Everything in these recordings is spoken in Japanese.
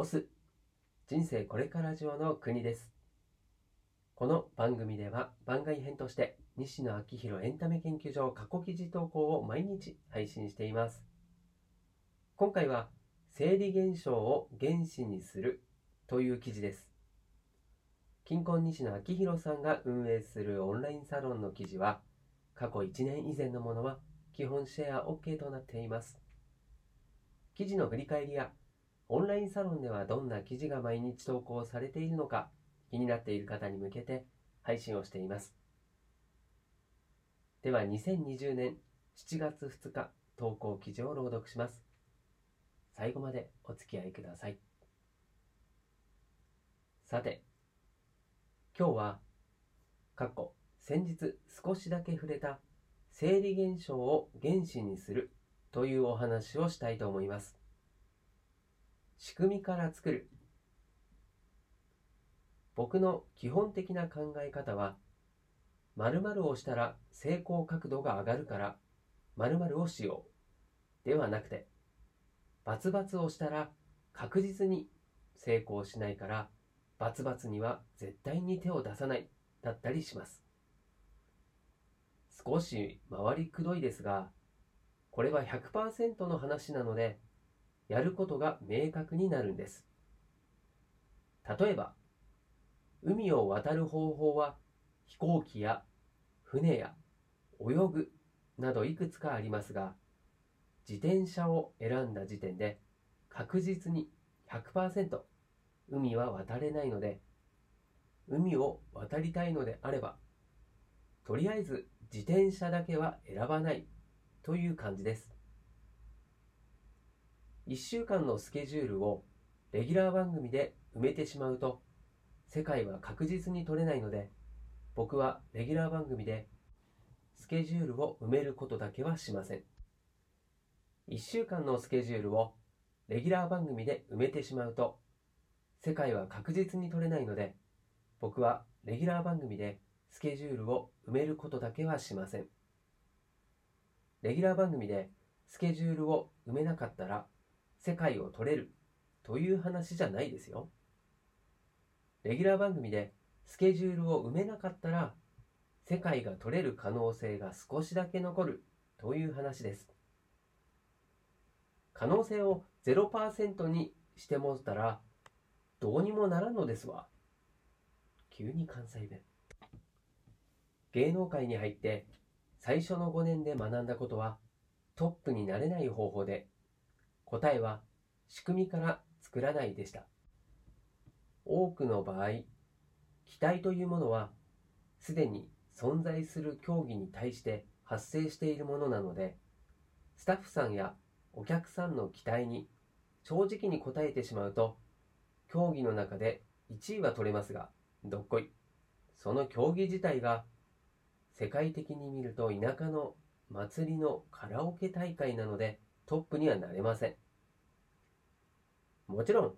オス。人生これから上の国です。この番組では番外編として西野昭弘エンタメ研究所過去記事投稿を毎日配信しています。今回は生理現象を原子にするという記事です。近婚西野昭弘さんが運営するオンラインサロンの記事は過去1年以前のものは基本シェア OK となっています。記事の振り返りやオンラインサロンではどんな記事が毎日投稿されているのか気になっている方に向けて配信をしています。では2020年7月2日投稿記事を朗読します。最後までお付き合いください。さて今日は過去先日少しだけ触れた生理現象を原子にするというお話をしたいと思います。仕組みから作る。僕の基本的な考え方は〇〇をしたら成功角度が上がるから〇〇をしようではなくてバツバツをしたら確実に成功しないからバツバツには絶対に手を出さないだったりします。少し回りくどいですがこれは100%の話なのでやることが明確になるんです。例えば海を渡る方法は飛行機や船や泳ぐなどいくつかありますが自転車を選んだ時点で確実に100%海は渡れないので海を渡りたいのであればとりあえず自転車だけは選ばないという感じです。1週間のスケジュールをレギュラー番組で埋めてしまうと世界は確実に取れないので僕はレギュラー番組でスケジュールを埋めることだけはしません。1週間のスケジュールをレギュラー番組で埋めてしまうと世界は確実に取れないので僕はレギュラー番組でスケジュールを埋めることだけはしません。レギュラー番組でスケジュールを埋めなかったら世界を取れるという話じゃないですよ。レギュラー番組でスケジュールを埋めなかったら世界が取れる可能性が少しだけ残るという話です。可能性を0%にしてもったらどうにもならんのですわ。急に関西弁。芸能界に入って最初の5年で学んだことはトップになれない方法で答えは仕組みから作らないでした。多くの場合、期待というものはすでに存在する競技に対して発生しているものなので、スタッフさんやお客さんの期待に正直に答えてしまうと、競技の中で1位は取れますが、どっこい。その競技自体が世界的に見ると田舎の祭りのカラオケ大会なので、トップにはなれません。もちろん、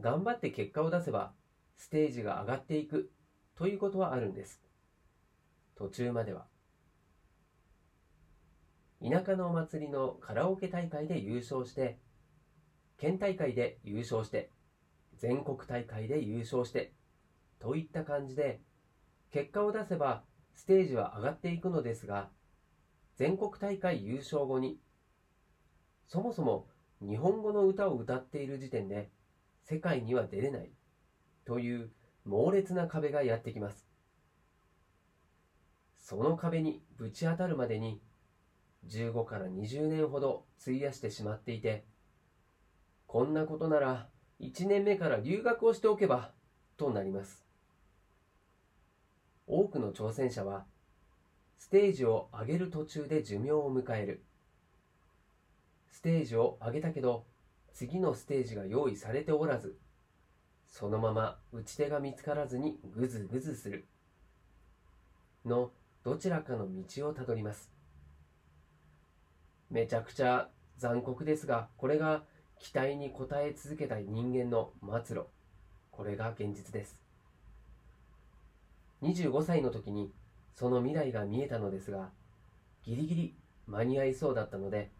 頑張って結果を出せば、ステージが上がっていくということはあるんです。途中までは。田舎のお祭りのカラオケ大会で優勝して、県大会で優勝して、全国大会で優勝して、といった感じで、結果を出せばステージは上がっていくのですが、全国大会優勝後にそもそも日本語の歌を歌っている時点で世界には出れないという猛烈な壁がやってきます。その壁にぶち当たるまでに15から20年ほど費やしてしまっていて、こんなことなら1年目から留学をしておけばとなります。多くの挑戦者はステージを上げる途中で寿命を迎える。ステージを上げたけど次のステージが用意されておらずそのまま打ち手が見つからずにぐずぐずする。のどちらかの道をたどります。めちゃくちゃ残酷ですがこれが期待に応え続けた人間の末路。これが現実です。25歳の時にその未来が見えたのですがギリギリ間に合いそうだったので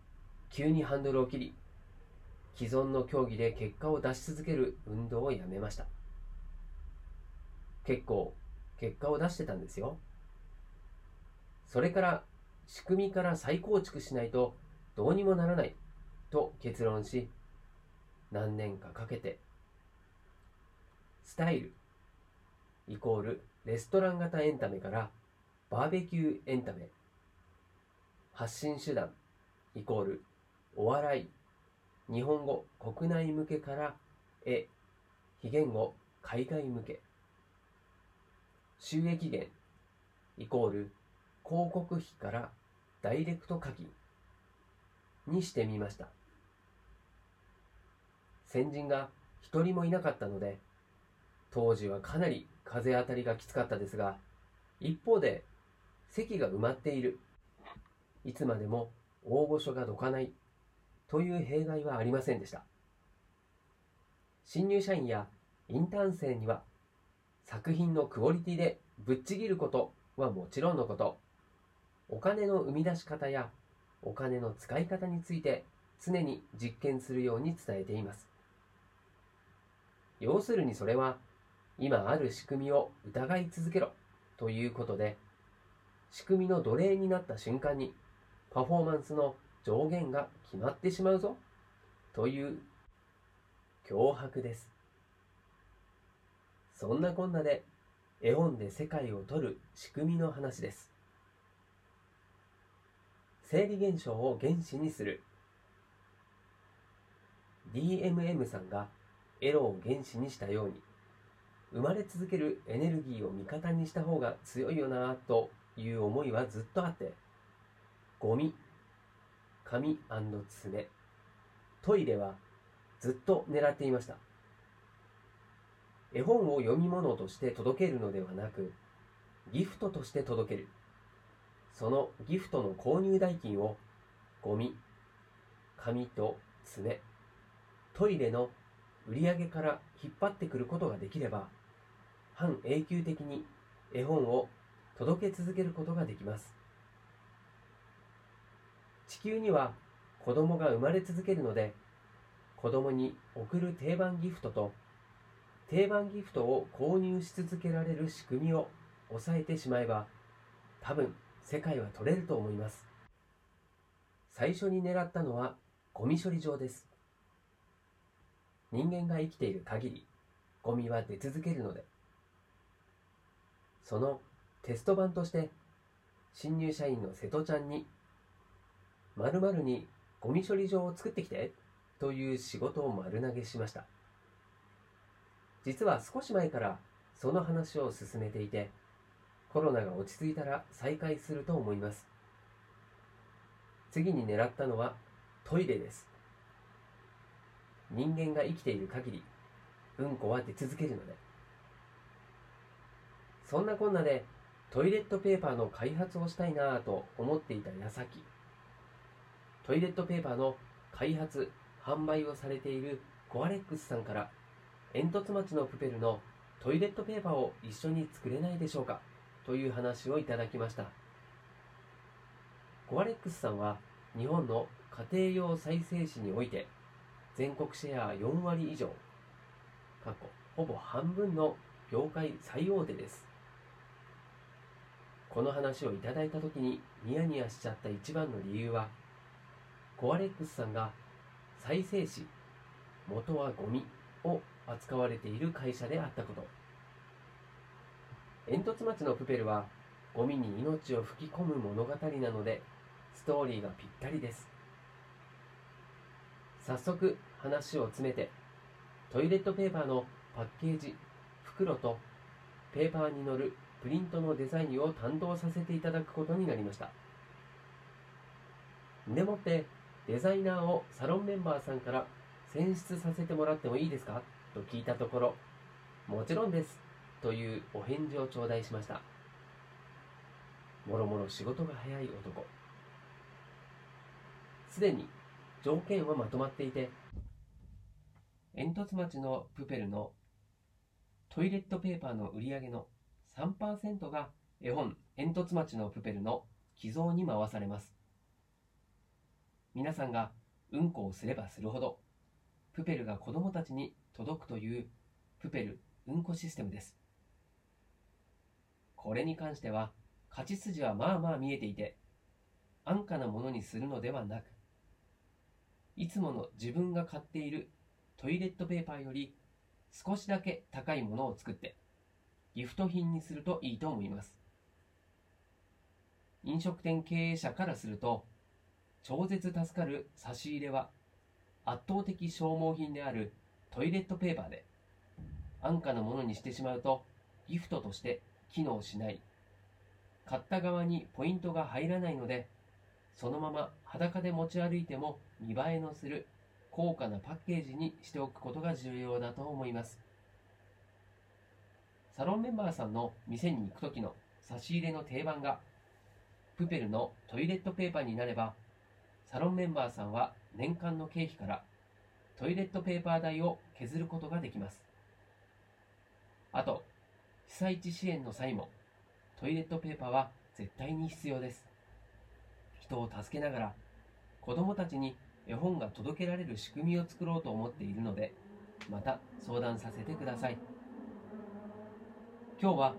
急にハンドルを切り既存の競技で結果を出し続ける運動をやめました。結構結果を出してたんですよ。それから仕組みから再構築しないとどうにもならないと結論し何年かかけてスタイルイコールレストラン型エンタメからバーベキューエンタメ発信手段イコールお笑い日本語国内向けから絵非言語海外向け。収益源イコール広告費からダイレクト課金にしてみました。先人が一人もいなかったので当時はかなり風当たりがきつかったですが一方で席が埋まっている。いつまでも大御所がどかない。という弊害はありませんでした。新入社員やインターン生には作品のクオリティでぶっちぎることはもちろんのことお金の生み出し方やお金の使い方について常に実験するように伝えています。要するにそれは今ある仕組みを疑い続けろということで仕組みの奴隷になった瞬間にパフォーマンスの上限が決まってしまうぞ。という脅迫です。そんなこんなで絵本で世界を取る仕組みの話です。生理現象を原子にする。DMM さんがエロを原子にしたように生まれ続けるエネルギーを味方にした方が強いよなという思いはずっとあってゴミ紙爪。トイレはずっと狙っていました。絵本を読み物として届けるのではなくギフトとして届ける。そのギフトの購入代金をゴミ紙と爪トイレの売り上げから引っ張ってくることができれば半永久的に絵本を届け続けることができます。地球には子供が生まれ続けるので子供に贈る定番ギフトと定番ギフトを購入し続けられる仕組みを抑えてしまえば多分世界は取れると思います。最初に狙ったのはゴミ処理場です。人間が生きている限りゴミは出続けるので。そのテスト版として新入社員の瀬戸ちゃんに〇〇にゴミ処理場を作ってきてという仕事を丸投げしました。実は少し前からその話を進めていてコロナが落ち着いたら再開すると思います。次に狙ったのはトイレです。人間が生きている限りうんこは出続けるので。そんなこんなでトイレットペーパーの開発をしたいなぁと思っていた矢先トイレットペーパーの開発販売をされているコアレックスさんから煙突町のプペルのトイレットペーパーを一緒に作れないでしょうかという話をいただきました。コアレックスさんは日本の家庭用再生紙において全国シェア4割以上過去ほぼ半分の業界最大手です。この話をいただいた時にニヤニヤしちゃった一番の理由はコアレックスさんが再生紙元はゴミを扱われている会社であったこと。煙突町のプペルはゴミに命を吹き込む物語なのでストーリーがぴったりです。早速話を詰めてトイレットペーパーのパッケージ袋とペーパーに載るプリントのデザインを担当させていただくことになりました。でもってデザイナーをサロンメンバーさんから選出させてもらってもいいですか？と聞いたところもちろんですというお返事を頂戴しました。もろもろ仕事が早い男。すでに条件はまとまっていて煙突町のプペルのトイレットペーパーの売り上げの3%が絵本煙突町のプペルの寄贈に回されます。皆さんがうんこをすればするほどプペルが子供たちに届くというプペルうんこシステムです。これに関しては勝ち筋はまあまあ見えていて安価なものにするのではなくいつもの自分が買っているトイレットペーパーより少しだけ高いものを作ってギフト品にするといいと思います飲食店経営者からすると超絶助かる差し入れは圧倒的消耗品であるトイレットペーパーで安価なものにしてしまうとギフトとして機能しない。買った側にポイントが入らないのでそのまま裸で持ち歩いても見栄えのする高価なパッケージにしておくことが重要だと思います。サロンメンバーさんの店に行く時の差し入れの定番がプペルのトイレットペーパーになればサロンメンバーさんは年間の経費からトイレットペーパー代を削ることができます。あと被災地支援の際もトイレットペーパーは絶対に必要です。人を助けながら子供たちに絵本が届けられる仕組みを作ろうと思っているのでまた相談させてください。今日は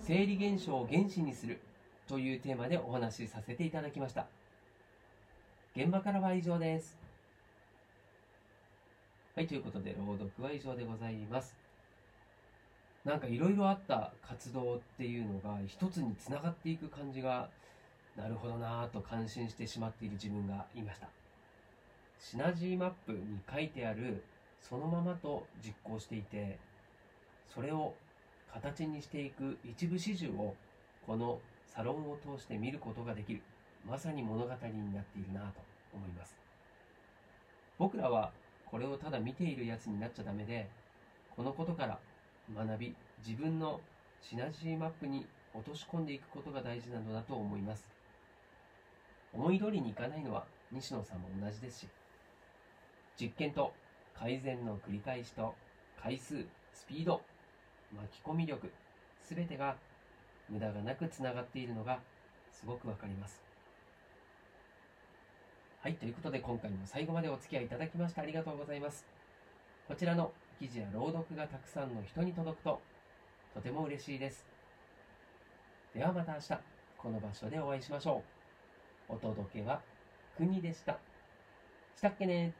生理現象を原子にするというテーマでお話しさせていただきました。現場からは以上です。はいということで朗読は以上でございます。なんかいろいろあった活動っていうのが一つにつながっていく感じがなるほどなぁと感心してしまっている自分がいました。シナジーマップに書いてあるそのままと実行していてそれを形にしていく一部始終をこのサロンを通して見ることができる。まさに物語になっているなと。僕らはこれをただ見ているやつになっちゃダメでこのことから学び自分のシナジーマップに落とし込んでいくことが大事なのだと思います。思い通りにいかないのは西野さんも同じですし実験と改善の繰り返しと回数スピード巻き込み力すべてが無駄がなくつながっているのがすごくわかります。はいということで今回も最後までお付き合いいただきましてありがとうございます。こちらの記事や朗読がたくさんの人に届くととても嬉しいです。ではまた明日この場所でお会いしましょう。お届けは国でした。したっけね。